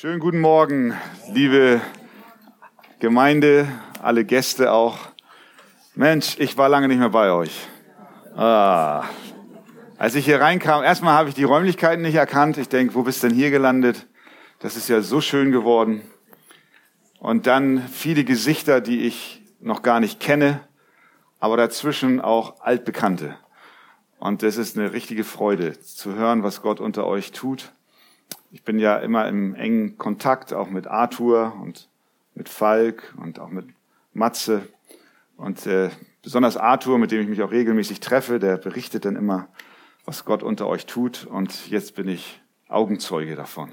Schönen guten Morgen, liebe Gemeinde, alle Gäste auch. Mensch, ich war lange nicht mehr bei euch. Ah. Als ich hier reinkam, erstmal habe ich die Räumlichkeiten nicht erkannt. Ich denke, wo bist denn hier gelandet? Das ist ja so schön geworden. Und dann viele Gesichter, die ich noch gar nicht kenne, aber dazwischen auch altbekannte. Und das ist eine richtige Freude zu hören, was Gott unter euch tut. Ich bin ja immer im engen Kontakt, auch mit Arthur und mit Falk und auch mit Matze. Und äh, besonders Arthur, mit dem ich mich auch regelmäßig treffe, der berichtet dann immer, was Gott unter euch tut. Und jetzt bin ich Augenzeuge davon.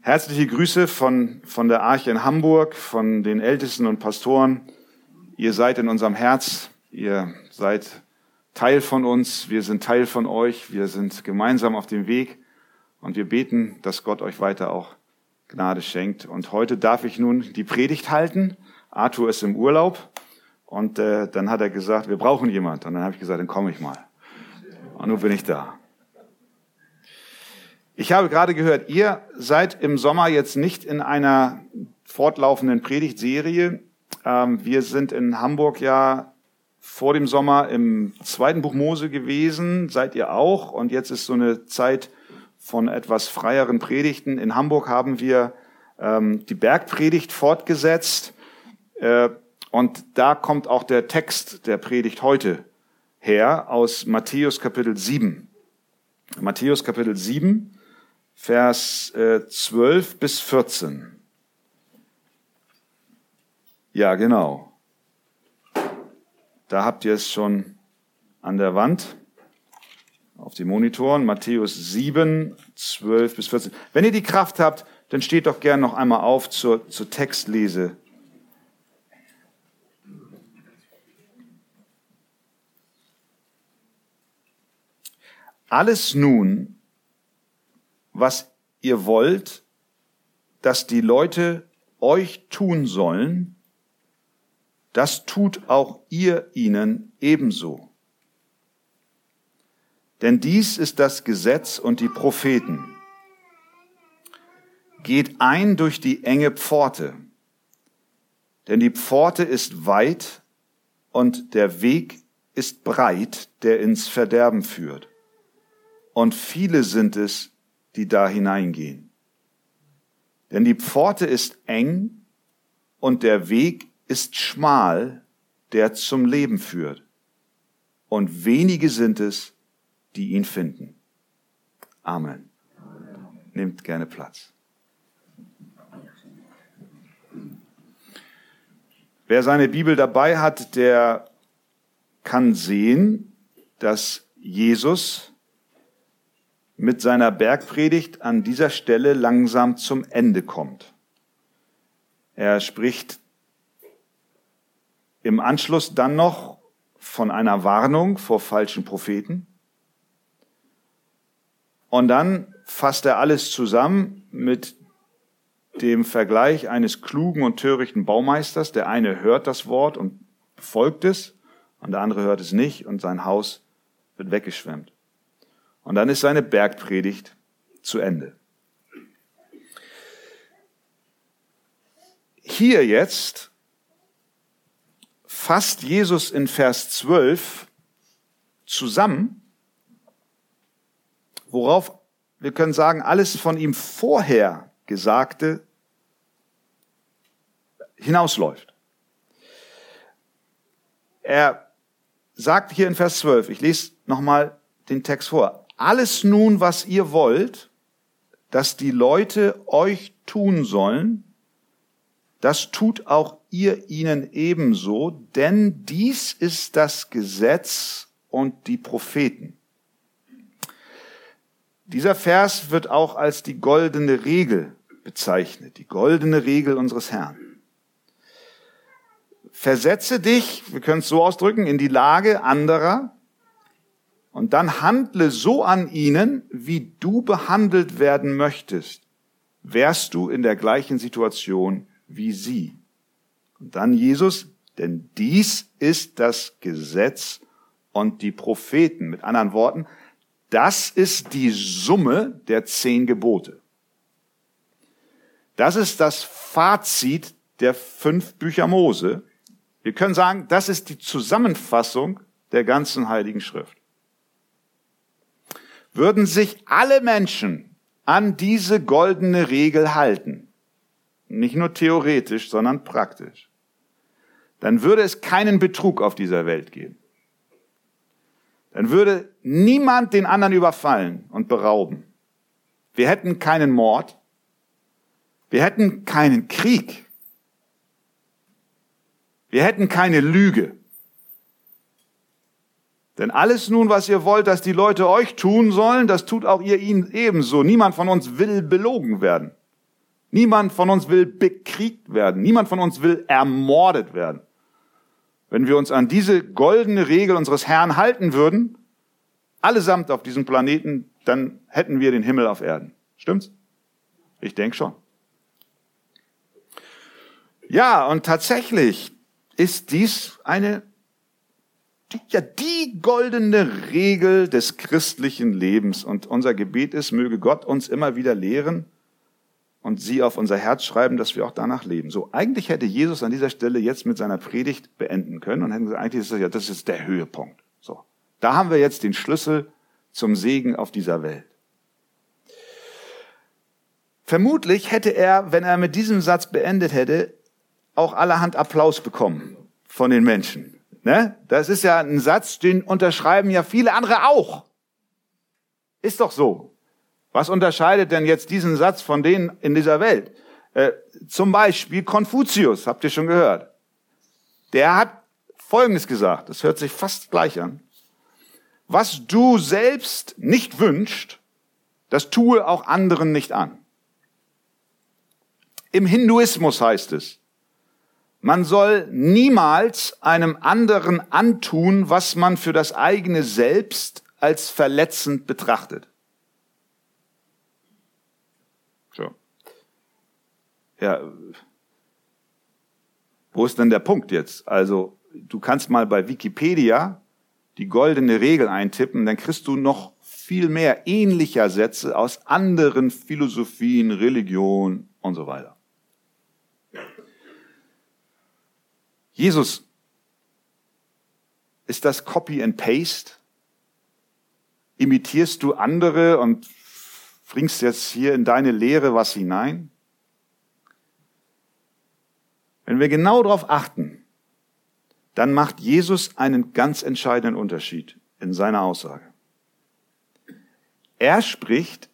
Herzliche Grüße von, von der Arche in Hamburg, von den Ältesten und Pastoren. Ihr seid in unserem Herz. Ihr seid Teil von uns. Wir sind Teil von euch. Wir sind gemeinsam auf dem Weg. Und wir beten, dass Gott euch weiter auch Gnade schenkt. Und heute darf ich nun die Predigt halten. Arthur ist im Urlaub. Und äh, dann hat er gesagt, wir brauchen jemand. Und dann habe ich gesagt, dann komme ich mal. Und nun bin ich da. Ich habe gerade gehört, ihr seid im Sommer jetzt nicht in einer fortlaufenden Predigtserie. Ähm, wir sind in Hamburg ja vor dem Sommer im zweiten Buch Mose gewesen, seid ihr auch. Und jetzt ist so eine Zeit von etwas freieren Predigten. In Hamburg haben wir ähm, die Bergpredigt fortgesetzt äh, und da kommt auch der Text der Predigt heute her aus Matthäus Kapitel 7. Matthäus Kapitel 7, Vers äh, 12 bis 14. Ja, genau. Da habt ihr es schon an der Wand auf die Monitoren, Matthäus 7, 12 bis 14. Wenn ihr die Kraft habt, dann steht doch gern noch einmal auf zur, zur Textlese. Alles nun, was ihr wollt, dass die Leute euch tun sollen, das tut auch ihr ihnen ebenso. Denn dies ist das Gesetz und die Propheten. Geht ein durch die enge Pforte, denn die Pforte ist weit und der Weg ist breit, der ins Verderben führt. Und viele sind es, die da hineingehen. Denn die Pforte ist eng und der Weg ist schmal, der zum Leben führt. Und wenige sind es, die ihn finden. Amen. Nehmt gerne Platz. Wer seine Bibel dabei hat, der kann sehen, dass Jesus mit seiner Bergpredigt an dieser Stelle langsam zum Ende kommt. Er spricht im Anschluss dann noch von einer Warnung vor falschen Propheten. Und dann fasst er alles zusammen mit dem Vergleich eines klugen und törichten Baumeisters. Der eine hört das Wort und befolgt es, und der andere hört es nicht und sein Haus wird weggeschwemmt. Und dann ist seine Bergpredigt zu Ende. Hier jetzt fasst Jesus in Vers 12 zusammen, worauf wir können sagen, alles von ihm vorher Gesagte hinausläuft. Er sagt hier in Vers 12, ich lese nochmal den Text vor, alles nun, was ihr wollt, dass die Leute euch tun sollen, das tut auch ihr ihnen ebenso, denn dies ist das Gesetz und die Propheten. Dieser Vers wird auch als die goldene Regel bezeichnet, die goldene Regel unseres Herrn. Versetze dich, wir können es so ausdrücken, in die Lage anderer und dann handle so an ihnen, wie du behandelt werden möchtest, wärst du in der gleichen Situation wie sie. Und dann Jesus, denn dies ist das Gesetz und die Propheten. Mit anderen Worten, das ist die Summe der zehn Gebote. Das ist das Fazit der fünf Bücher Mose. Wir können sagen, das ist die Zusammenfassung der ganzen Heiligen Schrift. Würden sich alle Menschen an diese goldene Regel halten, nicht nur theoretisch, sondern praktisch, dann würde es keinen Betrug auf dieser Welt geben. Dann würde niemand den anderen überfallen und berauben. Wir hätten keinen Mord. Wir hätten keinen Krieg. Wir hätten keine Lüge. Denn alles nun, was ihr wollt, dass die Leute euch tun sollen, das tut auch ihr ihnen ebenso. Niemand von uns will belogen werden. Niemand von uns will bekriegt werden. Niemand von uns will ermordet werden. Wenn wir uns an diese goldene Regel unseres Herrn halten würden, allesamt auf diesem Planeten, dann hätten wir den Himmel auf Erden. Stimmt's? Ich denke schon. Ja, und tatsächlich ist dies eine, ja, die goldene Regel des christlichen Lebens. Und unser Gebet ist, möge Gott uns immer wieder lehren und sie auf unser Herz schreiben, dass wir auch danach leben. So, eigentlich hätte Jesus an dieser Stelle jetzt mit seiner Predigt beenden können und hätten gesagt, eigentlich ist das ja, das ist der Höhepunkt. So. Da haben wir jetzt den Schlüssel zum Segen auf dieser Welt. Vermutlich hätte er, wenn er mit diesem Satz beendet hätte, auch allerhand Applaus bekommen von den Menschen. Ne? Das ist ja ein Satz, den unterschreiben ja viele andere auch. Ist doch so. Was unterscheidet denn jetzt diesen Satz von denen in dieser Welt? Äh, zum Beispiel Konfuzius, habt ihr schon gehört. Der hat Folgendes gesagt, das hört sich fast gleich an. Was du selbst nicht wünscht, das tue auch anderen nicht an. Im Hinduismus heißt es, man soll niemals einem anderen antun, was man für das eigene Selbst als verletzend betrachtet. Ja, wo ist denn der Punkt jetzt? Also, du kannst mal bei Wikipedia die goldene Regel eintippen, dann kriegst du noch viel mehr ähnlicher Sätze aus anderen Philosophien, Religion und so weiter. Jesus, ist das Copy and Paste? Imitierst du andere und bringst jetzt hier in deine Lehre was hinein? Wenn wir genau darauf achten, dann macht Jesus einen ganz entscheidenden Unterschied in seiner Aussage. Er spricht,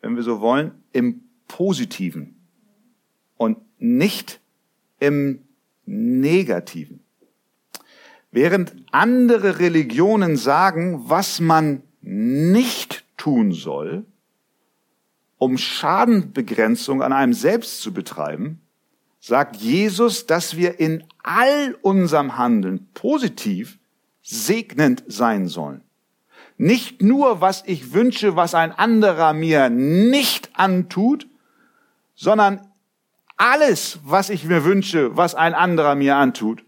wenn wir so wollen, im Positiven und nicht im Negativen. Während andere Religionen sagen, was man nicht tun soll, um Schadenbegrenzung an einem selbst zu betreiben, sagt Jesus, dass wir in all unserem Handeln positiv segnend sein sollen. Nicht nur, was ich wünsche, was ein anderer mir nicht antut, sondern alles, was ich mir wünsche, was ein anderer mir antut,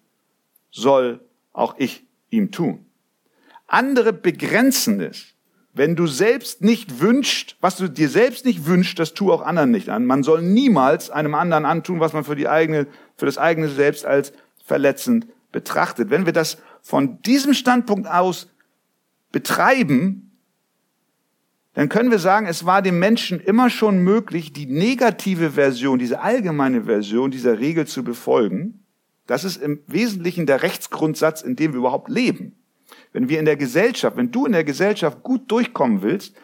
soll auch ich ihm tun. Andere begrenzen es. Wenn du selbst nicht wünscht, was du dir selbst nicht wünscht, das tu auch anderen nicht an. Man soll niemals einem anderen antun, was man für die eigene, für das eigene Selbst als verletzend betrachtet. Wenn wir das von diesem Standpunkt aus betreiben, dann können wir sagen, es war dem Menschen immer schon möglich, die negative Version, diese allgemeine Version dieser Regel zu befolgen. Das ist im Wesentlichen der Rechtsgrundsatz, in dem wir überhaupt leben. Wenn wir in der Gesellschaft, wenn du in der Gesellschaft gut durchkommen willst,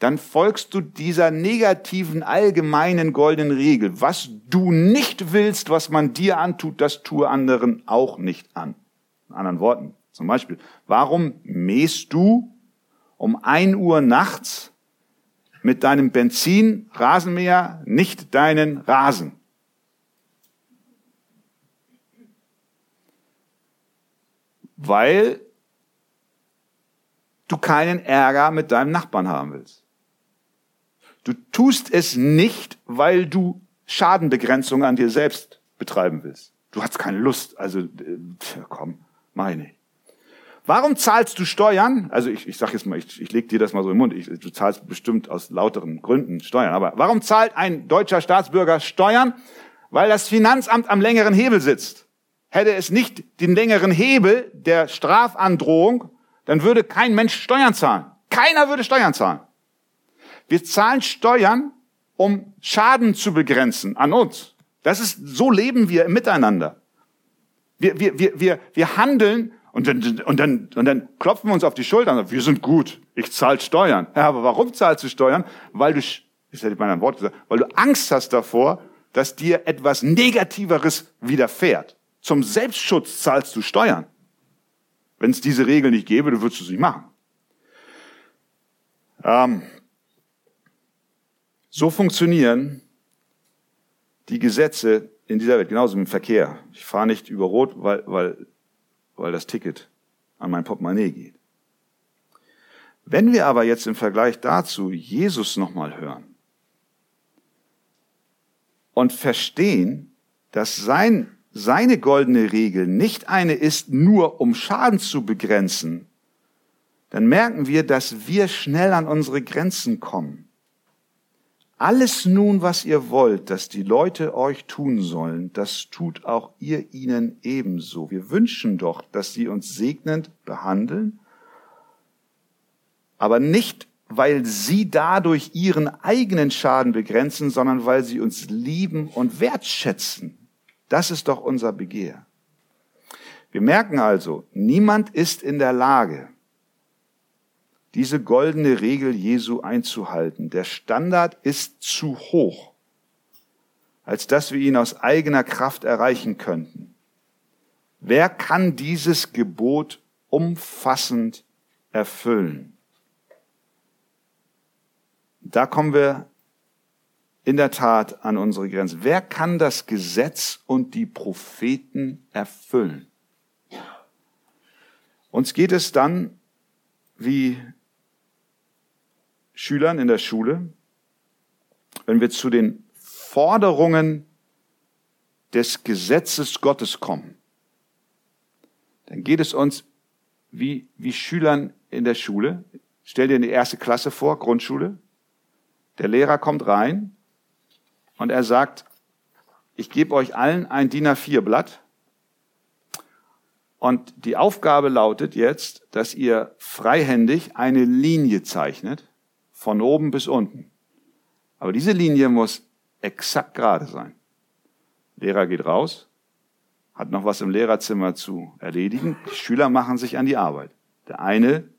dann folgst du dieser negativen allgemeinen goldenen Regel. Was du nicht willst, was man dir antut, das tue anderen auch nicht an. In anderen Worten, zum Beispiel, warum mähst du um ein Uhr nachts mit deinem Benzin Rasenmäher nicht deinen Rasen. Weil du keinen Ärger mit deinem Nachbarn haben willst. Du tust es nicht, weil du Schadenbegrenzung an dir selbst betreiben willst. Du hast keine Lust, also äh, komm, meine. Warum zahlst du Steuern? Also ich, ich sage jetzt mal, ich, ich leg dir das mal so im Mund. Ich, du zahlst bestimmt aus lauteren Gründen Steuern. Aber warum zahlt ein deutscher Staatsbürger Steuern? Weil das Finanzamt am längeren Hebel sitzt. Hätte es nicht den längeren Hebel der Strafandrohung, dann würde kein Mensch Steuern zahlen. Keiner würde Steuern zahlen. Wir zahlen Steuern, um Schaden zu begrenzen an uns. Das ist, so leben wir miteinander. Wir, wir, wir, wir, wir handeln und dann, und, dann, und dann klopfen wir uns auf die Schultern. Wir sind gut. Ich zahle Steuern. Ja, aber warum zahlst du Steuern? Weil du, ich hätte mal ein Wort gesagt, weil du Angst hast davor, dass dir etwas Negativeres widerfährt. Zum Selbstschutz zahlst du Steuern. Wenn es diese Regel nicht gäbe, dann würdest du es nicht machen. Ähm, so funktionieren die Gesetze in dieser Welt, genauso im Verkehr. Ich fahre nicht über Rot, weil, weil, weil das Ticket an mein Portemonnaie geht. Wenn wir aber jetzt im Vergleich dazu Jesus nochmal hören und verstehen, dass sein, seine goldene Regel nicht eine ist, nur um Schaden zu begrenzen, dann merken wir, dass wir schnell an unsere Grenzen kommen. Alles nun, was ihr wollt, dass die Leute euch tun sollen, das tut auch ihr ihnen ebenso. Wir wünschen doch, dass sie uns segnend behandeln, aber nicht, weil sie dadurch ihren eigenen Schaden begrenzen, sondern weil sie uns lieben und wertschätzen. Das ist doch unser Begehr. Wir merken also, niemand ist in der Lage, diese goldene Regel Jesu einzuhalten. Der Standard ist zu hoch, als dass wir ihn aus eigener Kraft erreichen könnten. Wer kann dieses Gebot umfassend erfüllen? Da kommen wir in der Tat an unsere Grenze. Wer kann das Gesetz und die Propheten erfüllen? Uns geht es dann wie Schülern in der Schule, wenn wir zu den Forderungen des Gesetzes Gottes kommen, dann geht es uns wie, wie Schülern in der Schule. Stell dir die erste Klasse vor, Grundschule. Der Lehrer kommt rein und er sagt, ich gebe euch allen ein DIN A4 Blatt und die Aufgabe lautet jetzt, dass ihr freihändig eine Linie zeichnet von oben bis unten. Aber diese Linie muss exakt gerade sein. Lehrer geht raus, hat noch was im Lehrerzimmer zu erledigen. Die Schüler machen sich an die Arbeit. Der eine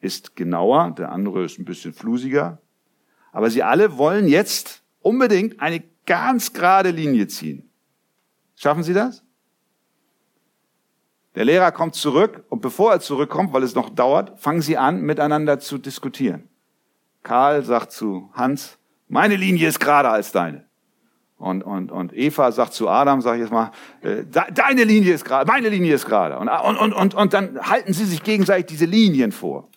ist genauer, der andere ist ein bisschen flusiger. Aber sie alle wollen jetzt unbedingt eine ganz gerade Linie ziehen. Schaffen Sie das? Der Lehrer kommt zurück und bevor er zurückkommt, weil es noch dauert, fangen sie an, miteinander zu diskutieren. Karl sagt zu Hans, meine Linie ist gerade als deine. Und, und, und Eva sagt zu Adam, sag ich jetzt mal, äh, deine Linie ist gerade, meine Linie ist gerade. Und, und, und, und dann halten sie sich gegenseitig diese Linien vor.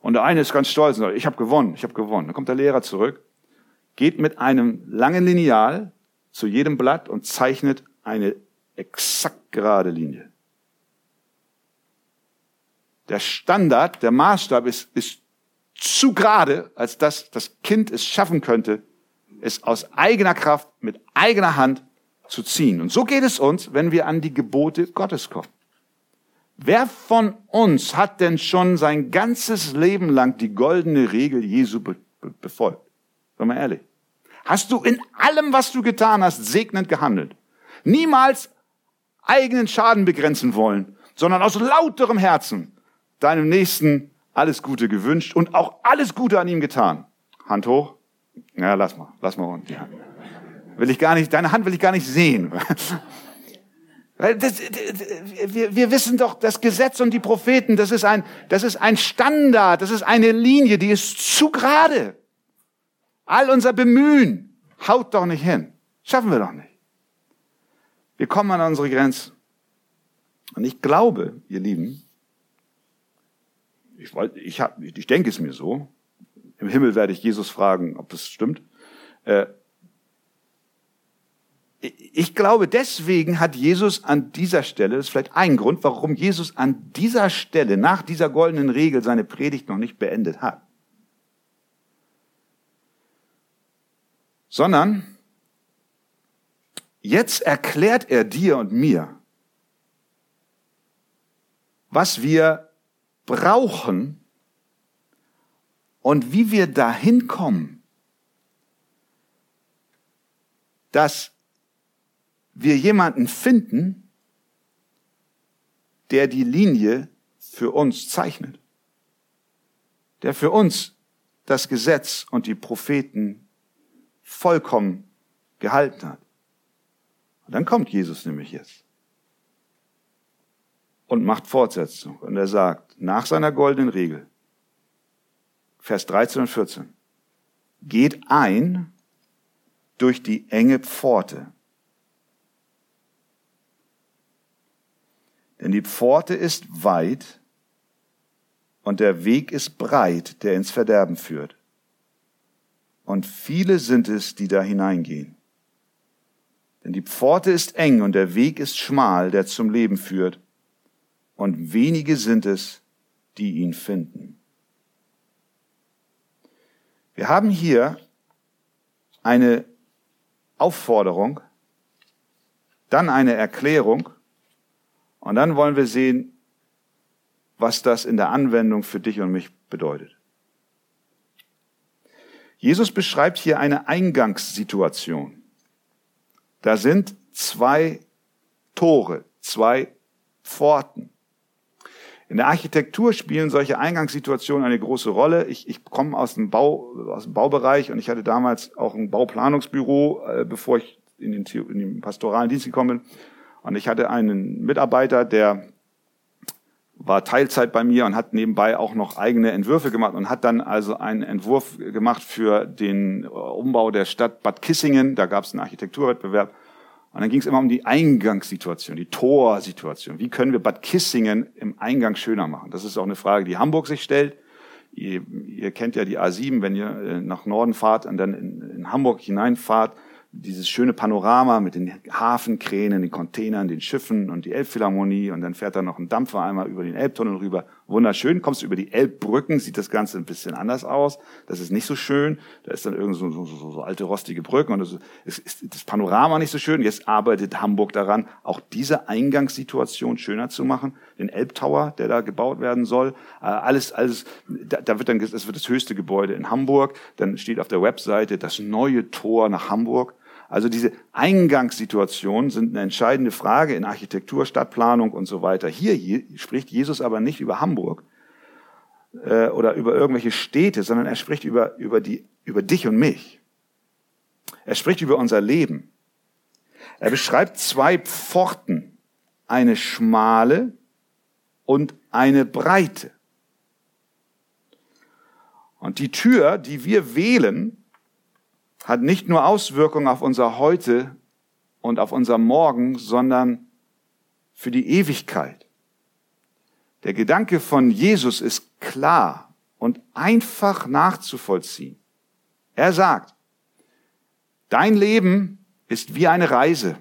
Und der eine ist ganz stolz und sagt, ich habe gewonnen, ich habe gewonnen. Dann kommt der Lehrer zurück, geht mit einem langen Lineal zu jedem Blatt und zeichnet eine exakt gerade Linie. Der Standard, der Maßstab ist, ist zu gerade, als dass das Kind es schaffen könnte, es aus eigener Kraft, mit eigener Hand zu ziehen. Und so geht es uns, wenn wir an die Gebote Gottes kommen. Wer von uns hat denn schon sein ganzes Leben lang die goldene Regel Jesu be be befolgt? Sei mal ehrlich. Hast du in allem, was du getan hast, segnend gehandelt? Niemals eigenen Schaden begrenzen wollen, sondern aus lauterem Herzen deinem Nächsten alles Gute gewünscht und auch alles Gute an ihm getan. Hand hoch. Ja, lass mal, lass mal unten. Ja. Will ich gar nicht, deine Hand will ich gar nicht sehen. Das, wir, wir wissen doch, das Gesetz und die Propheten, das ist ein, das ist ein Standard, das ist eine Linie, die ist zu gerade. All unser Bemühen haut doch nicht hin. Schaffen wir doch nicht. Wir kommen an unsere Grenzen. Und ich glaube, ihr Lieben, ich, ich, hab, ich denke es mir so. Im Himmel werde ich Jesus fragen, ob das stimmt. Äh, ich glaube, deswegen hat Jesus an dieser Stelle, das ist vielleicht ein Grund, warum Jesus an dieser Stelle nach dieser goldenen Regel seine Predigt noch nicht beendet hat. Sondern jetzt erklärt er dir und mir, was wir brauchen und wie wir dahin kommen, dass wir jemanden finden, der die Linie für uns zeichnet, der für uns das Gesetz und die Propheten vollkommen gehalten hat. Und dann kommt Jesus nämlich jetzt und macht Fortsetzung. Und er sagt, nach seiner goldenen Regel, Vers 13 und 14, geht ein durch die enge Pforte. Denn die Pforte ist weit und der Weg ist breit, der ins Verderben führt. Und viele sind es, die da hineingehen. Denn die Pforte ist eng und der Weg ist schmal, der zum Leben führt. Und wenige sind es, die ihn finden. Wir haben hier eine Aufforderung, dann eine Erklärung und dann wollen wir sehen, was das in der Anwendung für dich und mich bedeutet. Jesus beschreibt hier eine Eingangssituation. Da sind zwei Tore, zwei Pforten. In der Architektur spielen solche Eingangssituationen eine große Rolle. Ich, ich komme aus dem, Bau, aus dem Baubereich und ich hatte damals auch ein Bauplanungsbüro, äh, bevor ich in den, in den pastoralen Dienst gekommen bin. Und ich hatte einen Mitarbeiter, der war Teilzeit bei mir und hat nebenbei auch noch eigene Entwürfe gemacht und hat dann also einen Entwurf gemacht für den Umbau der Stadt Bad Kissingen. Da gab es einen Architekturwettbewerb. Und dann ging es immer um die Eingangssituation, die Torsituation. Wie können wir Bad Kissingen im Eingang schöner machen? Das ist auch eine Frage, die Hamburg sich stellt. Ihr, ihr kennt ja die A7, wenn ihr äh, nach Norden fahrt und dann in, in Hamburg hineinfahrt, dieses schöne Panorama mit den Hafenkränen, den Containern, den Schiffen und die Elbphilharmonie und dann fährt da noch ein Dampfer einmal über den Elbtunnel rüber. Wunderschön. Kommst du über die Elbbrücken, sieht das Ganze ein bisschen anders aus. Das ist nicht so schön. Da ist dann irgendwie so, so, so, so alte rostige Brücken und das ist das Panorama nicht so schön. Jetzt arbeitet Hamburg daran, auch diese Eingangssituation schöner zu machen. Den Elbtower, der da gebaut werden soll. Äh, alles, alles, da, da wird dann, das wird das höchste Gebäude in Hamburg. Dann steht auf der Webseite das neue Tor nach Hamburg. Also diese Eingangssituationen sind eine entscheidende Frage in Architektur, Stadtplanung und so weiter. Hier, hier spricht Jesus aber nicht über Hamburg äh, oder über irgendwelche Städte, sondern er spricht über, über, die, über dich und mich. Er spricht über unser Leben. Er beschreibt zwei Pforten, eine schmale und eine breite. Und die Tür, die wir wählen, hat nicht nur Auswirkungen auf unser Heute und auf unser Morgen, sondern für die Ewigkeit. Der Gedanke von Jesus ist klar und einfach nachzuvollziehen. Er sagt, dein Leben ist wie eine Reise.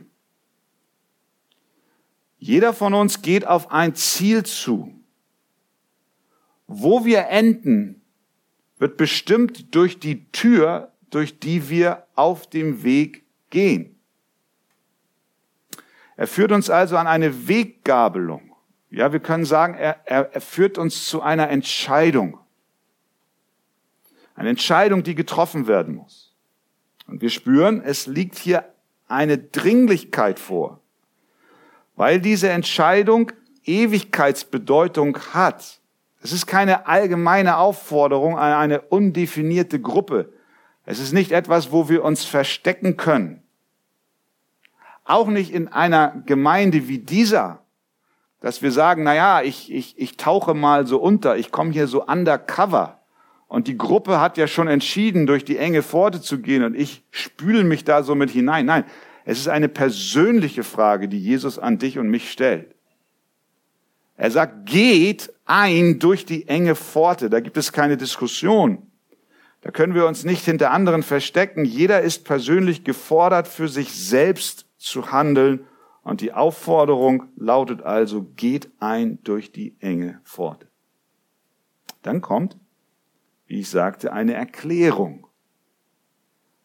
Jeder von uns geht auf ein Ziel zu. Wo wir enden, wird bestimmt durch die Tür, durch die wir auf dem Weg gehen. Er führt uns also an eine Weggabelung. Ja, wir können sagen, er, er, er führt uns zu einer Entscheidung. Eine Entscheidung, die getroffen werden muss. Und wir spüren, es liegt hier eine Dringlichkeit vor, weil diese Entscheidung Ewigkeitsbedeutung hat. Es ist keine allgemeine Aufforderung an eine undefinierte Gruppe, es ist nicht etwas, wo wir uns verstecken können. Auch nicht in einer Gemeinde wie dieser, dass wir sagen, na ja, ich, ich, ich tauche mal so unter, ich komme hier so undercover. Und die Gruppe hat ja schon entschieden, durch die enge Pforte zu gehen und ich spüle mich da so mit hinein. Nein, es ist eine persönliche Frage, die Jesus an dich und mich stellt. Er sagt, geht ein durch die enge Pforte. Da gibt es keine Diskussion. Da können wir uns nicht hinter anderen verstecken. Jeder ist persönlich gefordert, für sich selbst zu handeln. Und die Aufforderung lautet also, geht ein durch die enge Pforte. Dann kommt, wie ich sagte, eine Erklärung,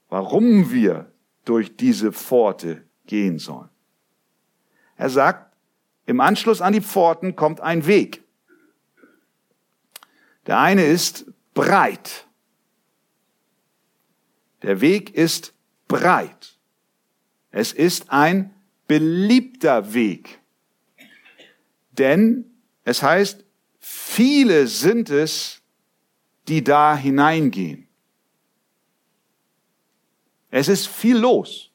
warum wir durch diese Pforte gehen sollen. Er sagt, im Anschluss an die Pforten kommt ein Weg. Der eine ist breit. Der Weg ist breit. Es ist ein beliebter Weg. Denn es heißt, viele sind es, die da hineingehen. Es ist viel los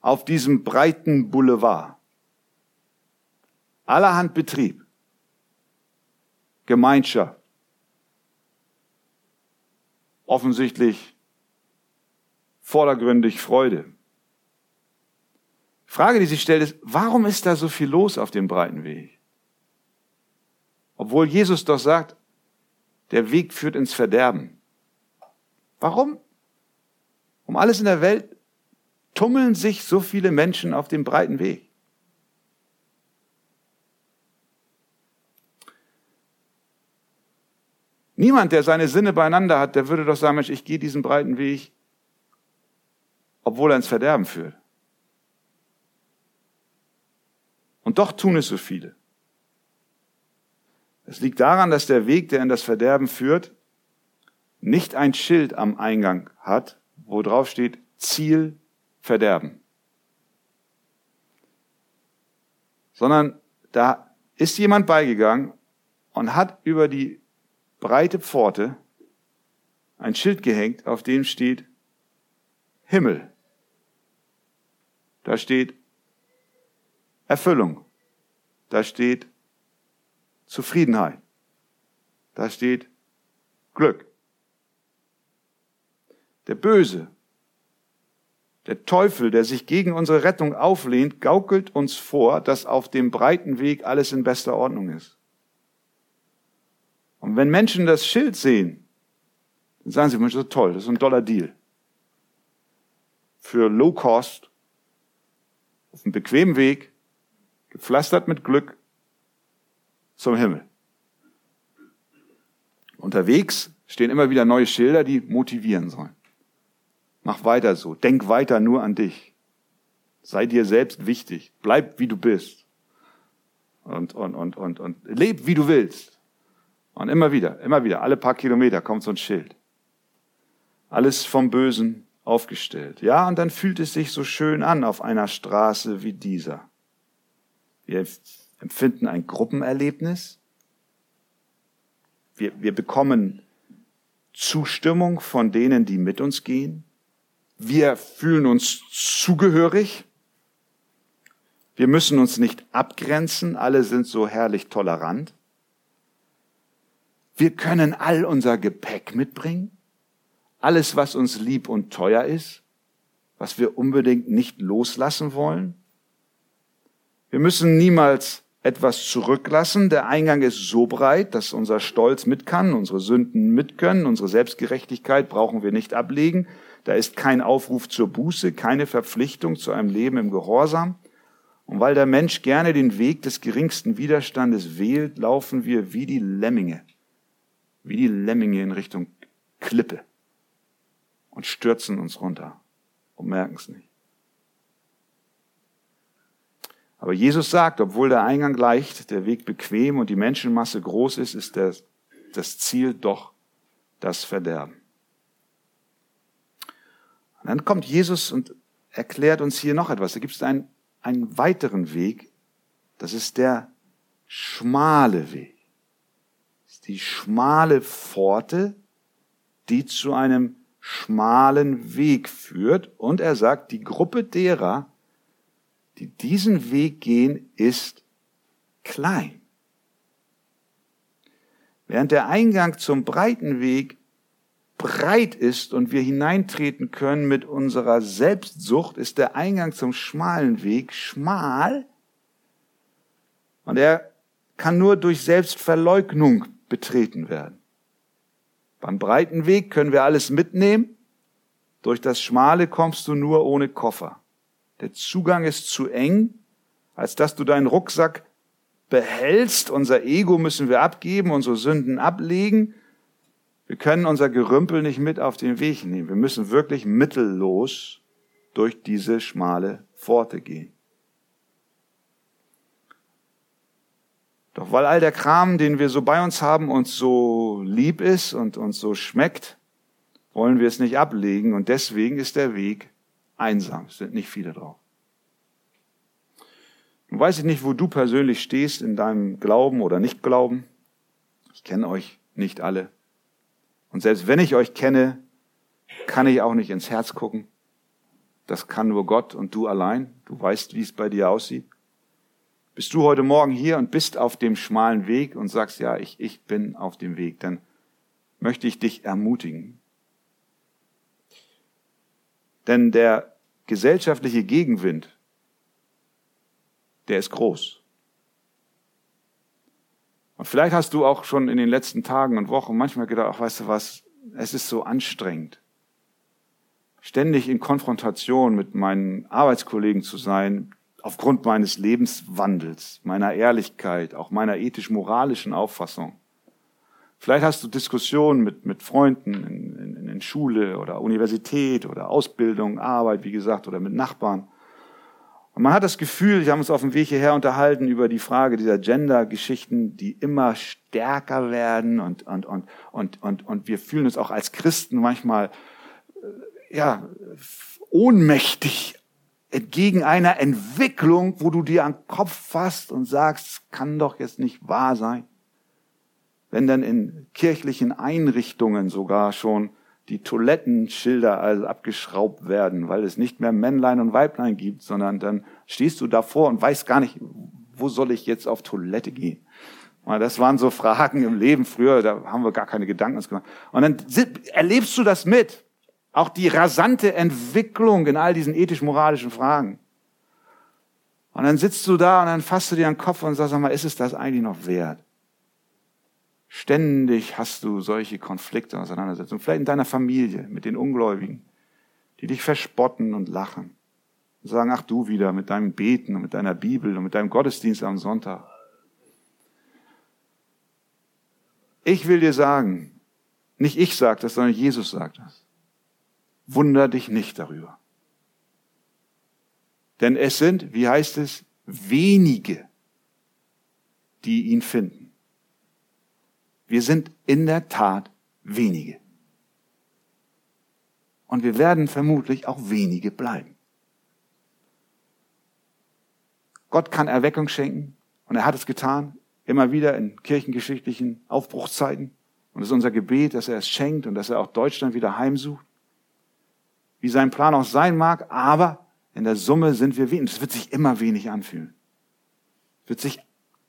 auf diesem breiten Boulevard. Allerhand Betrieb, Gemeinschaft, offensichtlich vordergründig Freude. Frage, die sich stellt, ist, warum ist da so viel los auf dem breiten Weg? Obwohl Jesus doch sagt, der Weg führt ins Verderben. Warum? Um alles in der Welt tummeln sich so viele Menschen auf dem breiten Weg. Niemand, der seine Sinne beieinander hat, der würde doch sagen, Mensch, ich gehe diesen breiten Weg, obwohl er ins Verderben führt. Und doch tun es so viele. Es liegt daran, dass der Weg, der in das Verderben führt, nicht ein Schild am Eingang hat, wo drauf steht Ziel Verderben. Sondern da ist jemand beigegangen und hat über die breite Pforte ein Schild gehängt, auf dem steht Himmel. Da steht Erfüllung. Da steht Zufriedenheit. Da steht Glück. Der Böse, der Teufel, der sich gegen unsere Rettung auflehnt, gaukelt uns vor, dass auf dem breiten Weg alles in bester Ordnung ist. Und wenn Menschen das Schild sehen, dann sagen sie, Mensch, das ist toll, das ist ein toller Deal. Für Low Cost, auf einem bequemen Weg, gepflastert mit Glück zum Himmel. Unterwegs stehen immer wieder neue Schilder, die motivieren sollen. Mach weiter so. Denk weiter nur an dich. Sei dir selbst wichtig. Bleib wie du bist. Und, und, und, und, und leb wie du willst. Und immer wieder, immer wieder, alle paar Kilometer kommt so ein Schild. Alles vom Bösen aufgestellt. Ja, und dann fühlt es sich so schön an auf einer Straße wie dieser. Wir empfinden ein Gruppenerlebnis. Wir, wir bekommen Zustimmung von denen, die mit uns gehen. Wir fühlen uns zugehörig. Wir müssen uns nicht abgrenzen. Alle sind so herrlich tolerant. Wir können all unser Gepäck mitbringen, alles, was uns lieb und teuer ist, was wir unbedingt nicht loslassen wollen. Wir müssen niemals etwas zurücklassen. Der Eingang ist so breit, dass unser Stolz mit kann, unsere Sünden mit können, unsere Selbstgerechtigkeit brauchen wir nicht ablegen. Da ist kein Aufruf zur Buße, keine Verpflichtung zu einem Leben im Gehorsam. Und weil der Mensch gerne den Weg des geringsten Widerstandes wählt, laufen wir wie die Lemminge wie die Lemminge in Richtung Klippe und stürzen uns runter und merken es nicht. Aber Jesus sagt, obwohl der Eingang leicht, der Weg bequem und die Menschenmasse groß ist, ist das, das Ziel doch das Verderben. Und dann kommt Jesus und erklärt uns hier noch etwas. Da gibt es einen, einen weiteren Weg. Das ist der schmale Weg die schmale Pforte, die zu einem schmalen Weg führt. Und er sagt, die Gruppe derer, die diesen Weg gehen, ist klein. Während der Eingang zum breiten Weg breit ist und wir hineintreten können mit unserer Selbstsucht, ist der Eingang zum schmalen Weg schmal und er kann nur durch Selbstverleugnung betreten werden. Beim breiten Weg können wir alles mitnehmen. Durch das Schmale kommst du nur ohne Koffer. Der Zugang ist zu eng, als dass du deinen Rucksack behältst. Unser Ego müssen wir abgeben, unsere Sünden ablegen. Wir können unser Gerümpel nicht mit auf den Weg nehmen. Wir müssen wirklich mittellos durch diese schmale Pforte gehen. Doch weil all der Kram, den wir so bei uns haben, uns so lieb ist und uns so schmeckt, wollen wir es nicht ablegen und deswegen ist der Weg einsam. Es sind nicht viele drauf. Nun weiß ich nicht, wo du persönlich stehst in deinem Glauben oder Nicht-Glauben. Ich kenne euch nicht alle. Und selbst wenn ich euch kenne, kann ich auch nicht ins Herz gucken. Das kann nur Gott und du allein. Du weißt, wie es bei dir aussieht. Bist du heute Morgen hier und bist auf dem schmalen Weg und sagst, ja, ich, ich bin auf dem Weg, dann möchte ich dich ermutigen. Denn der gesellschaftliche Gegenwind, der ist groß. Und vielleicht hast du auch schon in den letzten Tagen und Wochen manchmal gedacht, ach, weißt du was, es ist so anstrengend, ständig in Konfrontation mit meinen Arbeitskollegen zu sein, aufgrund meines Lebenswandels, meiner Ehrlichkeit, auch meiner ethisch-moralischen Auffassung. Vielleicht hast du Diskussionen mit, mit Freunden in, in, in Schule oder Universität oder Ausbildung, Arbeit, wie gesagt, oder mit Nachbarn. Und man hat das Gefühl, wir haben uns auf dem Weg hierher unterhalten über die Frage dieser Gender-Geschichten, die immer stärker werden und, und, und, und, und, und wir fühlen uns auch als Christen manchmal, äh, ja, ohnmächtig entgegen einer Entwicklung, wo du dir an den Kopf fasst und sagst, kann doch jetzt nicht wahr sein. Wenn dann in kirchlichen Einrichtungen sogar schon die Toilettenschilder also abgeschraubt werden, weil es nicht mehr Männlein und Weiblein gibt, sondern dann stehst du davor und weißt gar nicht, wo soll ich jetzt auf Toilette gehen? Das waren so Fragen im Leben früher, da haben wir gar keine Gedanken gemacht. Und dann erlebst du das mit. Auch die rasante Entwicklung in all diesen ethisch-moralischen Fragen. Und dann sitzt du da und dann fasst du dir den Kopf und sagst, sag mal, ist es das eigentlich noch wert? Ständig hast du solche Konflikte und Auseinandersetzungen, vielleicht in deiner Familie mit den Ungläubigen, die dich verspotten und lachen und sagen, ach du wieder mit deinem Beten und mit deiner Bibel und mit deinem Gottesdienst am Sonntag. Ich will dir sagen, nicht ich sage das, sondern Jesus sagt das. Wunder dich nicht darüber. Denn es sind, wie heißt es, wenige, die ihn finden. Wir sind in der Tat wenige. Und wir werden vermutlich auch wenige bleiben. Gott kann Erweckung schenken und er hat es getan, immer wieder in kirchengeschichtlichen Aufbruchszeiten. Und es ist unser Gebet, dass er es schenkt und dass er auch Deutschland wieder heimsucht wie sein Plan auch sein mag, aber in der Summe sind wir wenig. Es wird sich immer wenig anfühlen. Es wird sich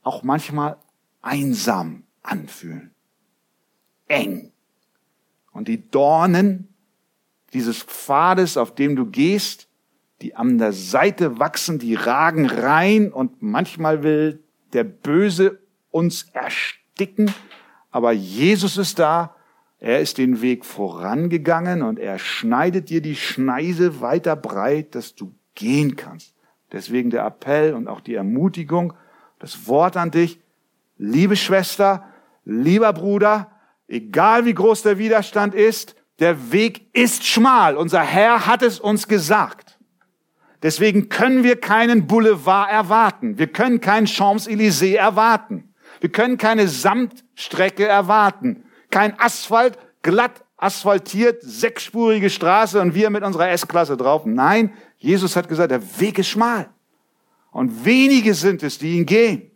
auch manchmal einsam anfühlen. Eng. Und die Dornen dieses Pfades, auf dem du gehst, die an der Seite wachsen, die ragen rein und manchmal will der Böse uns ersticken, aber Jesus ist da er ist den Weg vorangegangen und er schneidet dir die Schneise weiter breit, dass du gehen kannst. Deswegen der Appell und auch die Ermutigung, das Wort an dich, liebe Schwester, lieber Bruder, egal wie groß der Widerstand ist, der Weg ist schmal. Unser Herr hat es uns gesagt. Deswegen können wir keinen Boulevard erwarten. Wir können kein Champs-Élysées erwarten. Wir können keine Samtstrecke erwarten kein Asphalt, glatt asphaltiert, sechsspurige Straße und wir mit unserer S-Klasse drauf. Nein, Jesus hat gesagt, der Weg ist schmal. Und wenige sind es, die ihn gehen.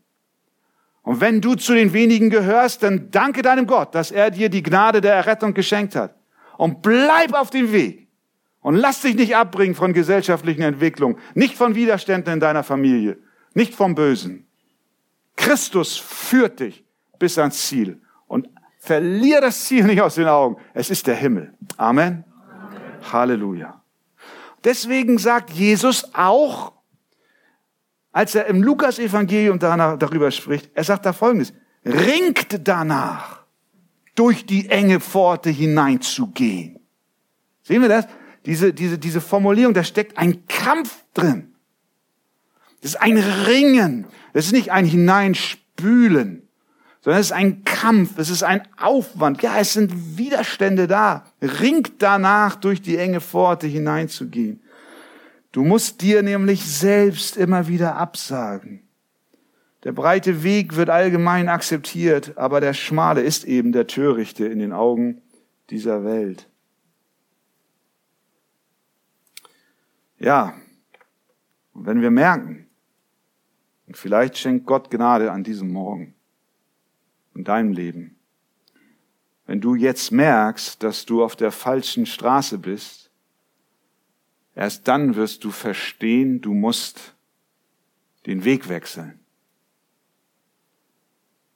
Und wenn du zu den wenigen gehörst, dann danke deinem Gott, dass er dir die Gnade der Errettung geschenkt hat. Und bleib auf dem Weg. Und lass dich nicht abbringen von gesellschaftlichen Entwicklungen, nicht von Widerständen in deiner Familie, nicht vom Bösen. Christus führt dich bis ans Ziel. Verlier das Ziel nicht aus den Augen. Es ist der Himmel. Amen. Amen. Halleluja. Deswegen sagt Jesus auch, als er im Lukas-Evangelium darüber spricht, er sagt da Folgendes, ringt danach, durch die enge Pforte hineinzugehen. Sehen wir das? diese, diese, diese Formulierung, da steckt ein Kampf drin. Das ist ein Ringen. Das ist nicht ein Hineinspülen, sondern es ist ein Kampf, es ist ein Aufwand. Ja, es sind Widerstände da. Ringt danach, durch die enge Pforte hineinzugehen. Du musst dir nämlich selbst immer wieder absagen. Der breite Weg wird allgemein akzeptiert, aber der schmale ist eben der törichte in den Augen dieser Welt. Ja, und wenn wir merken, und vielleicht schenkt Gott Gnade an diesem Morgen in deinem Leben. Wenn du jetzt merkst, dass du auf der falschen Straße bist, erst dann wirst du verstehen, du musst den Weg wechseln.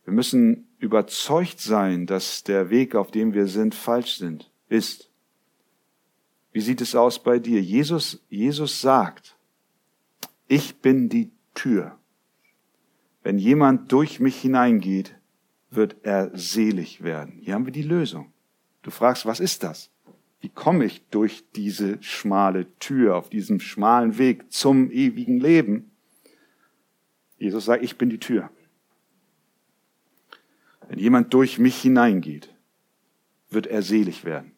Wir müssen überzeugt sein, dass der Weg, auf dem wir sind, falsch sind, ist. Wie sieht es aus bei dir? Jesus, Jesus sagt, ich bin die Tür. Wenn jemand durch mich hineingeht, wird er selig werden. Hier haben wir die Lösung. Du fragst, was ist das? Wie komme ich durch diese schmale Tür, auf diesem schmalen Weg zum ewigen Leben? Jesus sagt, ich bin die Tür. Wenn jemand durch mich hineingeht, wird er selig werden.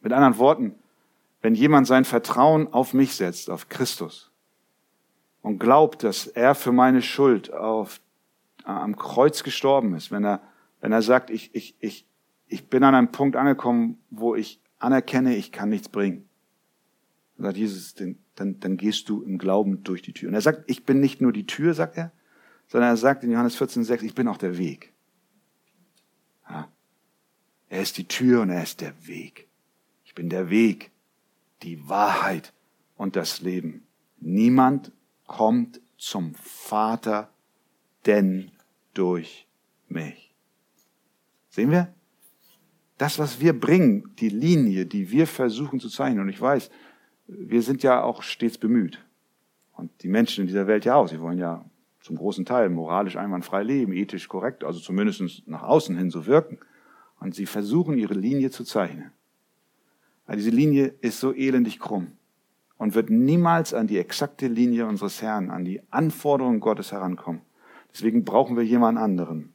Mit anderen Worten, wenn jemand sein Vertrauen auf mich setzt, auf Christus, und glaubt, dass er für meine Schuld auf, am Kreuz gestorben ist, wenn er, wenn er sagt, ich, ich, ich, ich bin an einem Punkt angekommen, wo ich anerkenne, ich kann nichts bringen. Dann sagt Jesus, dann, dann gehst du im Glauben durch die Tür. Und er sagt, ich bin nicht nur die Tür, sagt er, sondern er sagt in Johannes 14,6, ich bin auch der Weg. Ja. Er ist die Tür und er ist der Weg. Ich bin der Weg, die Wahrheit und das Leben. Niemand kommt zum Vater denn durch mich. Sehen wir? Das, was wir bringen, die Linie, die wir versuchen zu zeichnen, und ich weiß, wir sind ja auch stets bemüht. Und die Menschen in dieser Welt ja auch. Sie wollen ja zum großen Teil moralisch einwandfrei leben, ethisch korrekt, also zumindest nach außen hin so wirken. Und sie versuchen ihre Linie zu zeichnen. Weil diese Linie ist so elendig krumm und wird niemals an die exakte Linie unseres Herrn, an die Anforderungen Gottes herankommen. Deswegen brauchen wir jemand anderen.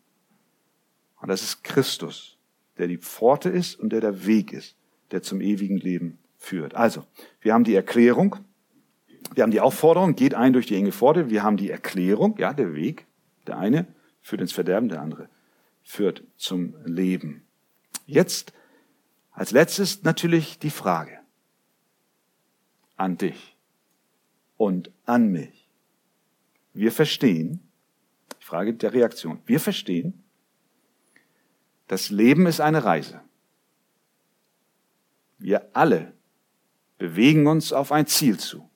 Und das ist Christus, der die Pforte ist und der der Weg ist, der zum ewigen Leben führt. Also, wir haben die Erklärung, wir haben die Aufforderung, geht ein durch die enge Pforte, wir haben die Erklärung, ja, der Weg, der eine führt ins Verderben, der andere führt zum Leben. Jetzt als letztes natürlich die Frage an dich und an mich. Wir verstehen, frage der Reaktion, wir verstehen, das Leben ist eine Reise. Wir alle bewegen uns auf ein Ziel zu.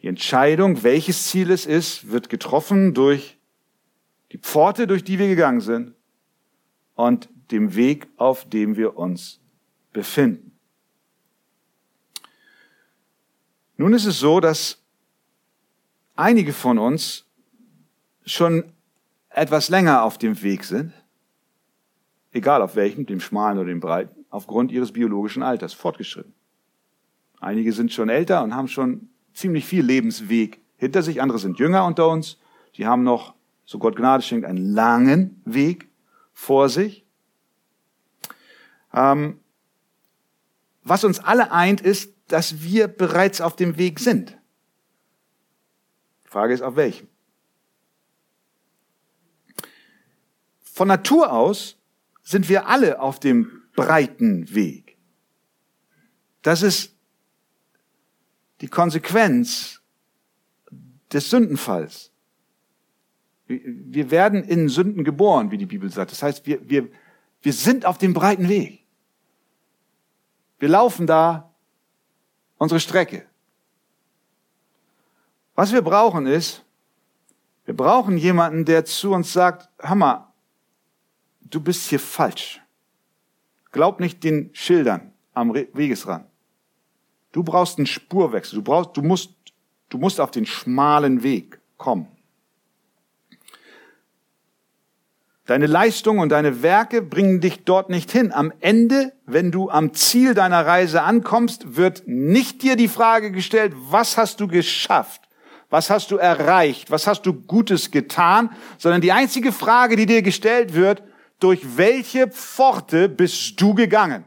Die Entscheidung, welches Ziel es ist, wird getroffen durch die Pforte, durch die wir gegangen sind und dem Weg, auf dem wir uns befinden. Nun ist es so, dass einige von uns schon etwas länger auf dem Weg sind, egal auf welchem, dem schmalen oder dem breiten, aufgrund ihres biologischen Alters fortgeschritten. Einige sind schon älter und haben schon ziemlich viel Lebensweg hinter sich, andere sind jünger unter uns, die haben noch, so Gott Gnade schenkt, einen langen Weg vor sich. Ähm, was uns alle eint, ist, dass wir bereits auf dem Weg sind. Die Frage ist, auf welchem? Von Natur aus sind wir alle auf dem breiten Weg. Das ist die Konsequenz des Sündenfalls. Wir werden in Sünden geboren, wie die Bibel sagt. Das heißt, wir, wir, wir sind auf dem breiten Weg. Wir laufen da unsere Strecke. Was wir brauchen ist, wir brauchen jemanden, der zu uns sagt, Hammer, du bist hier falsch. Glaub nicht den Schildern am Wegesrand. Du brauchst einen Spurwechsel. Du brauchst, du musst, du musst auf den schmalen Weg kommen. Deine Leistung und deine Werke bringen dich dort nicht hin. Am Ende, wenn du am Ziel deiner Reise ankommst, wird nicht dir die Frage gestellt, was hast du geschafft? Was hast du erreicht? Was hast du Gutes getan? Sondern die einzige Frage, die dir gestellt wird, durch welche Pforte bist du gegangen,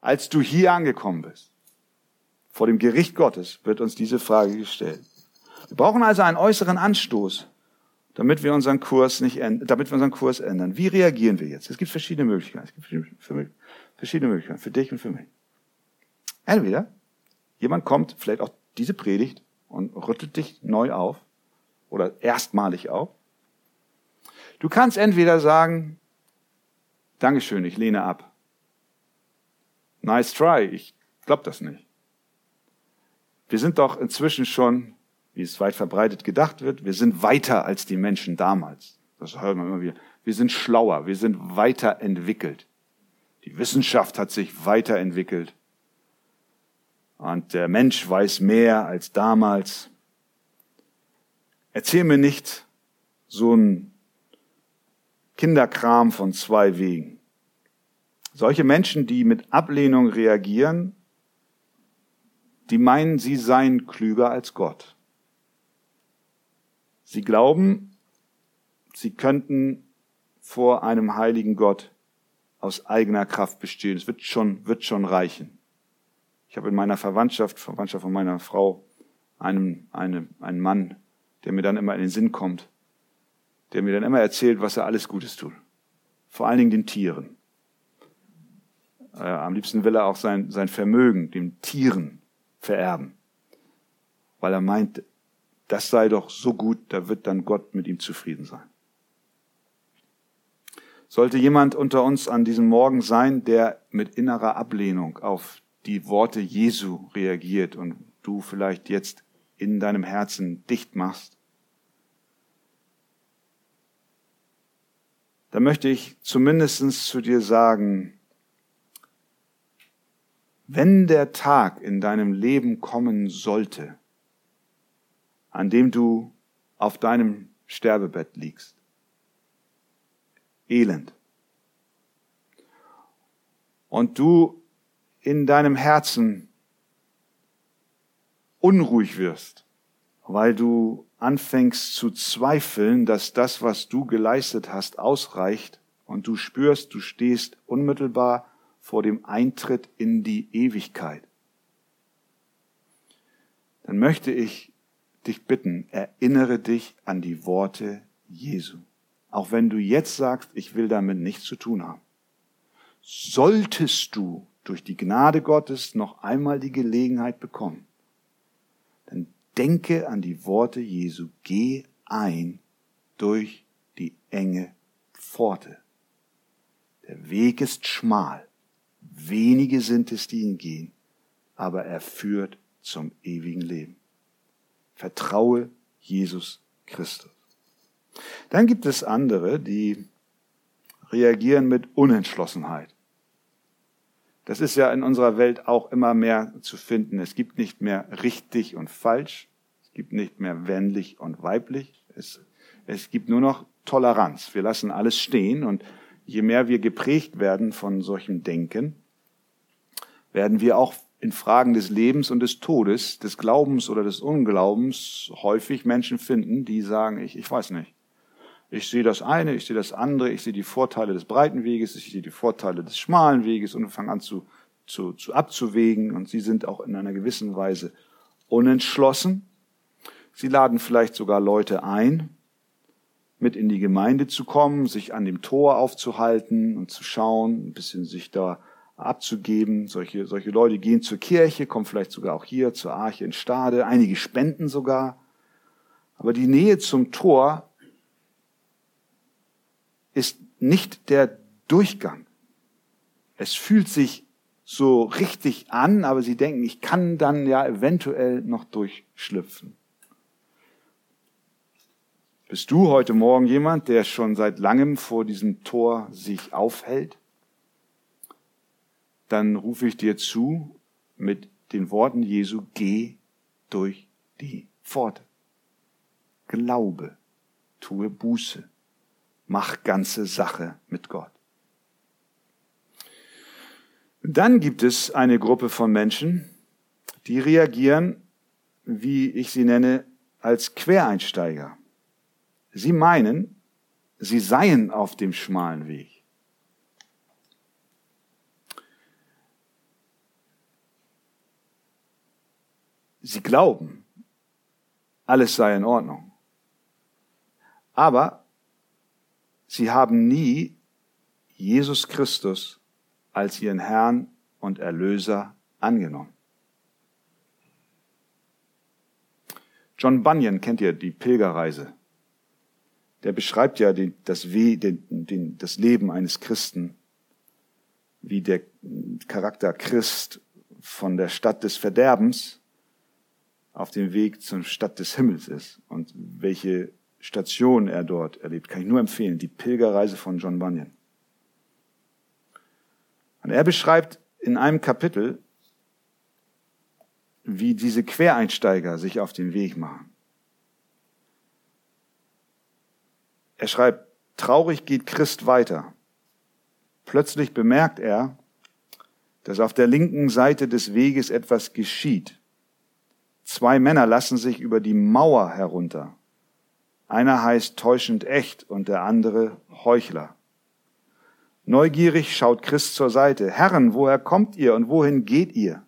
als du hier angekommen bist? Vor dem Gericht Gottes wird uns diese Frage gestellt. Wir brauchen also einen äußeren Anstoß, damit wir unseren Kurs nicht damit wir unseren Kurs ändern. Wie reagieren wir jetzt? Es gibt verschiedene Möglichkeiten. Es gibt verschiedene Möglichkeiten für dich und für mich. Entweder jemand kommt, vielleicht auch diese Predigt und rüttelt dich neu auf oder erstmalig auf. Du kannst entweder sagen, Dankeschön, ich lehne ab. Nice try, ich glaub das nicht. Wir sind doch inzwischen schon wie es weit verbreitet gedacht wird. Wir sind weiter als die Menschen damals. Das hört man immer wieder. Wir sind schlauer, wir sind weiterentwickelt. Die Wissenschaft hat sich weiterentwickelt. Und der Mensch weiß mehr als damals. Erzähl mir nicht so ein Kinderkram von zwei Wegen. Solche Menschen, die mit Ablehnung reagieren, die meinen, sie seien klüger als Gott. Sie glauben, sie könnten vor einem heiligen Gott aus eigener Kraft bestehen. Es wird schon, wird schon reichen. Ich habe in meiner Verwandtschaft, Verwandtschaft von meiner Frau, einen, eine, einen Mann, der mir dann immer in den Sinn kommt, der mir dann immer erzählt, was er alles Gutes tut. Vor allen Dingen den Tieren. Äh, am liebsten will er auch sein, sein Vermögen den Tieren vererben, weil er meint, das sei doch so gut, da wird dann Gott mit ihm zufrieden sein. Sollte jemand unter uns an diesem Morgen sein, der mit innerer Ablehnung auf die Worte Jesu reagiert und du vielleicht jetzt in deinem Herzen dicht machst, dann möchte ich zumindest zu dir sagen, wenn der Tag in deinem Leben kommen sollte, an dem du auf deinem Sterbebett liegst. Elend. Und du in deinem Herzen unruhig wirst, weil du anfängst zu zweifeln, dass das, was du geleistet hast, ausreicht und du spürst, du stehst unmittelbar vor dem Eintritt in die Ewigkeit, dann möchte ich dich bitten, erinnere dich an die Worte Jesu. Auch wenn du jetzt sagst, ich will damit nichts zu tun haben. Solltest du durch die Gnade Gottes noch einmal die Gelegenheit bekommen, denke an die Worte Jesu. Geh ein durch die enge Pforte. Der Weg ist schmal. Wenige sind es, die ihn gehen, aber er führt zum ewigen Leben. Vertraue Jesus Christus. Dann gibt es andere, die reagieren mit Unentschlossenheit. Das ist ja in unserer Welt auch immer mehr zu finden. Es gibt nicht mehr richtig und falsch. Es gibt nicht mehr männlich und weiblich. Es, es gibt nur noch Toleranz. Wir lassen alles stehen und je mehr wir geprägt werden von solchem Denken, werden wir auch in Fragen des Lebens und des Todes, des Glaubens oder des Unglaubens häufig Menschen finden, die sagen, ich, ich weiß nicht. Ich sehe das eine, ich sehe das andere, ich sehe die Vorteile des breiten Weges, ich sehe die Vorteile des schmalen Weges und fange an zu, zu, zu abzuwägen und sie sind auch in einer gewissen Weise unentschlossen. Sie laden vielleicht sogar Leute ein, mit in die Gemeinde zu kommen, sich an dem Tor aufzuhalten und zu schauen, ein bisschen sich da abzugeben. Solche, solche Leute gehen zur Kirche, kommen vielleicht sogar auch hier zur Arche in Stade, einige spenden sogar. Aber die Nähe zum Tor ist nicht der Durchgang. Es fühlt sich so richtig an, aber sie denken, ich kann dann ja eventuell noch durchschlüpfen. Bist du heute Morgen jemand, der schon seit langem vor diesem Tor sich aufhält? dann rufe ich dir zu mit den Worten Jesu, geh durch die Pforte. Glaube, tue Buße, Mach ganze Sache mit Gott. Dann gibt es eine Gruppe von Menschen, die reagieren, wie ich sie nenne, als Quereinsteiger. Sie meinen, sie seien auf dem schmalen Weg. Sie glauben, alles sei in Ordnung. Aber sie haben nie Jesus Christus als ihren Herrn und Erlöser angenommen. John Bunyan kennt ihr die Pilgerreise. Der beschreibt ja den, das, We, den, den, das Leben eines Christen, wie der Charakter Christ von der Stadt des Verderbens auf dem Weg zur Stadt des Himmels ist und welche Station er dort erlebt, kann ich nur empfehlen. Die Pilgerreise von John Bunyan. Und er beschreibt in einem Kapitel, wie diese Quereinsteiger sich auf den Weg machen. Er schreibt, traurig geht Christ weiter. Plötzlich bemerkt er, dass auf der linken Seite des Weges etwas geschieht. Zwei Männer lassen sich über die Mauer herunter. Einer heißt täuschend echt und der andere Heuchler. Neugierig schaut Christ zur Seite. Herren, woher kommt ihr und wohin geht ihr?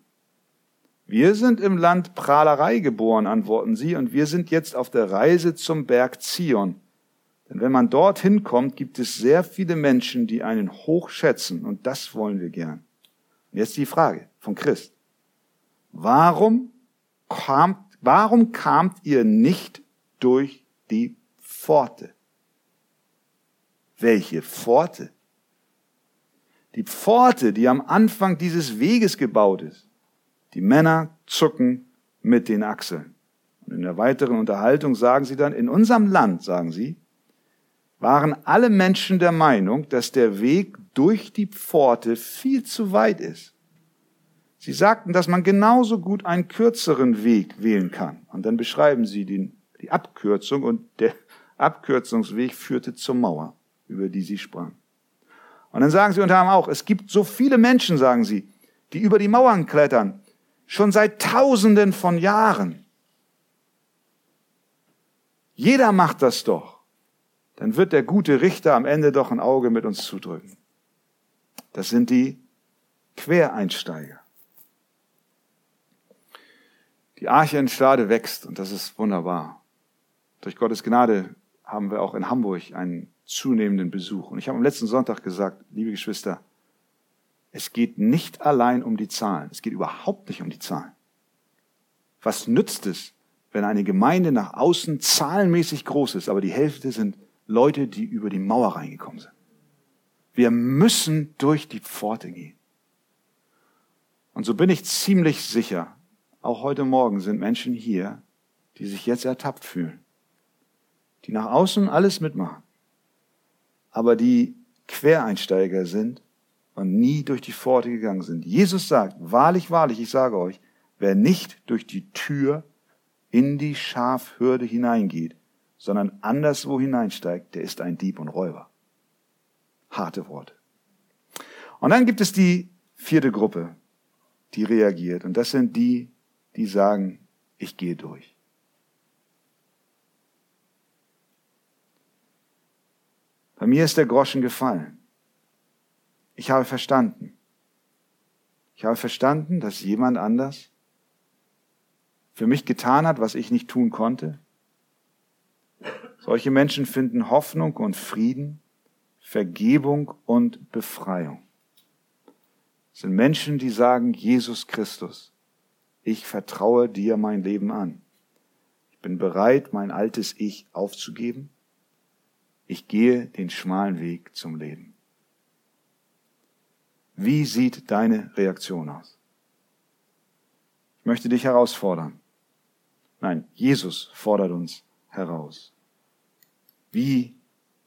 Wir sind im Land Prahlerei geboren, antworten sie, und wir sind jetzt auf der Reise zum Berg Zion. Denn wenn man dorthin kommt, gibt es sehr viele Menschen, die einen hoch schätzen, und das wollen wir gern. Und jetzt die Frage von Christ. Warum kamt, warum kamt ihr nicht durch die Pforte? Welche Pforte? Die Pforte, die am Anfang dieses Weges gebaut ist. Die Männer zucken mit den Achseln. Und in der weiteren Unterhaltung sagen sie dann, in unserem Land, sagen sie, waren alle Menschen der Meinung, dass der Weg durch die Pforte viel zu weit ist. Sie sagten, dass man genauso gut einen kürzeren Weg wählen kann. Und dann beschreiben sie den, die Abkürzung und der Abkürzungsweg führte zur Mauer, über die sie sprang. Und dann sagen sie unter anderem auch, es gibt so viele Menschen, sagen sie, die über die Mauern klettern, schon seit Tausenden von Jahren. Jeder macht das doch. Dann wird der gute Richter am Ende doch ein Auge mit uns zudrücken. Das sind die Quereinsteiger. Die Arche in Stade wächst und das ist wunderbar. Durch Gottes Gnade haben wir auch in Hamburg einen zunehmenden Besuch. Und ich habe am letzten Sonntag gesagt, liebe Geschwister, es geht nicht allein um die Zahlen. Es geht überhaupt nicht um die Zahlen. Was nützt es, wenn eine Gemeinde nach außen zahlenmäßig groß ist, aber die Hälfte sind Leute, die über die Mauer reingekommen sind? Wir müssen durch die Pforte gehen. Und so bin ich ziemlich sicher, auch heute Morgen sind Menschen hier, die sich jetzt ertappt fühlen, die nach außen alles mitmachen, aber die Quereinsteiger sind und nie durch die Pforte gegangen sind. Jesus sagt, wahrlich, wahrlich, ich sage euch, wer nicht durch die Tür in die Schafhürde hineingeht, sondern anderswo hineinsteigt, der ist ein Dieb und Räuber. Harte Worte. Und dann gibt es die vierte Gruppe, die reagiert. Und das sind die, die sagen, ich gehe durch. Bei mir ist der Groschen gefallen. Ich habe verstanden. Ich habe verstanden, dass jemand anders für mich getan hat, was ich nicht tun konnte. Solche Menschen finden Hoffnung und Frieden, Vergebung und Befreiung. Es sind Menschen, die sagen, Jesus Christus, ich vertraue dir mein Leben an. Ich bin bereit, mein altes Ich aufzugeben. Ich gehe den schmalen Weg zum Leben. Wie sieht deine Reaktion aus? Ich möchte dich herausfordern. Nein, Jesus fordert uns heraus. Wie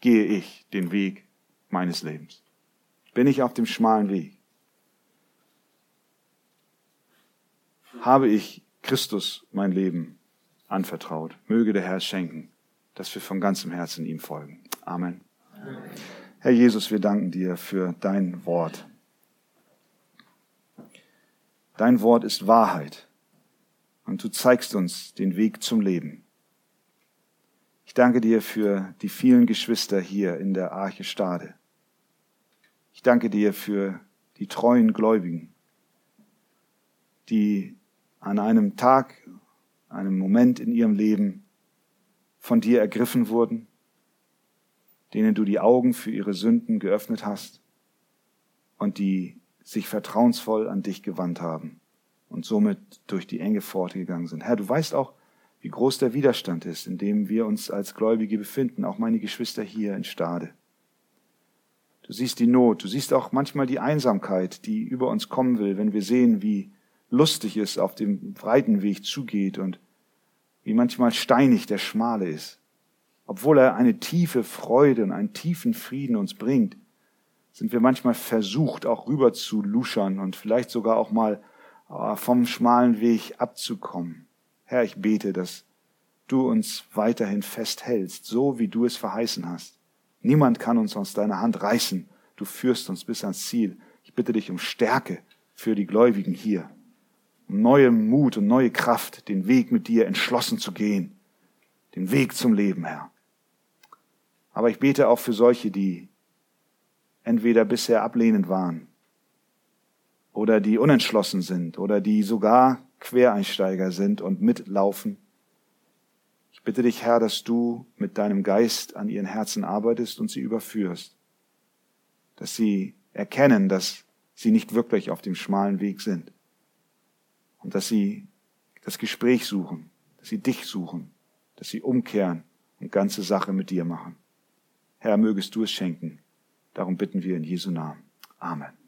gehe ich den Weg meines Lebens? Bin ich auf dem schmalen Weg? habe ich Christus mein Leben anvertraut. Möge der Herr schenken, dass wir von ganzem Herzen ihm folgen. Amen. Herr Jesus, wir danken dir für dein Wort. Dein Wort ist Wahrheit und du zeigst uns den Weg zum Leben. Ich danke dir für die vielen Geschwister hier in der Arche Stade. Ich danke dir für die treuen Gläubigen, die an einem Tag, einem Moment in ihrem Leben von dir ergriffen wurden, denen du die Augen für ihre Sünden geöffnet hast und die sich vertrauensvoll an dich gewandt haben und somit durch die enge Pforte gegangen sind. Herr, du weißt auch, wie groß der Widerstand ist, in dem wir uns als Gläubige befinden, auch meine Geschwister hier in Stade. Du siehst die Not, du siehst auch manchmal die Einsamkeit, die über uns kommen will, wenn wir sehen, wie lustig es auf dem breiten Weg zugeht und wie manchmal steinig der schmale ist. Obwohl er eine tiefe Freude und einen tiefen Frieden uns bringt, sind wir manchmal versucht, auch rüber zu luschern und vielleicht sogar auch mal äh, vom schmalen Weg abzukommen. Herr, ich bete, dass du uns weiterhin festhältst, so wie du es verheißen hast. Niemand kann uns aus deiner Hand reißen. Du führst uns bis ans Ziel. Ich bitte dich um Stärke für die Gläubigen hier, um neue Mut und neue Kraft, den Weg mit dir entschlossen zu gehen, den Weg zum Leben, Herr. Aber ich bete auch für solche, die entweder bisher ablehnend waren oder die unentschlossen sind oder die sogar Quereinsteiger sind und mitlaufen. Ich bitte dich, Herr, dass du mit deinem Geist an ihren Herzen arbeitest und sie überführst, dass sie erkennen, dass sie nicht wirklich auf dem schmalen Weg sind und dass sie das Gespräch suchen, dass sie dich suchen, dass sie umkehren und ganze Sache mit dir machen. Herr, mögest du es schenken. Darum bitten wir in Jesu Namen. Amen.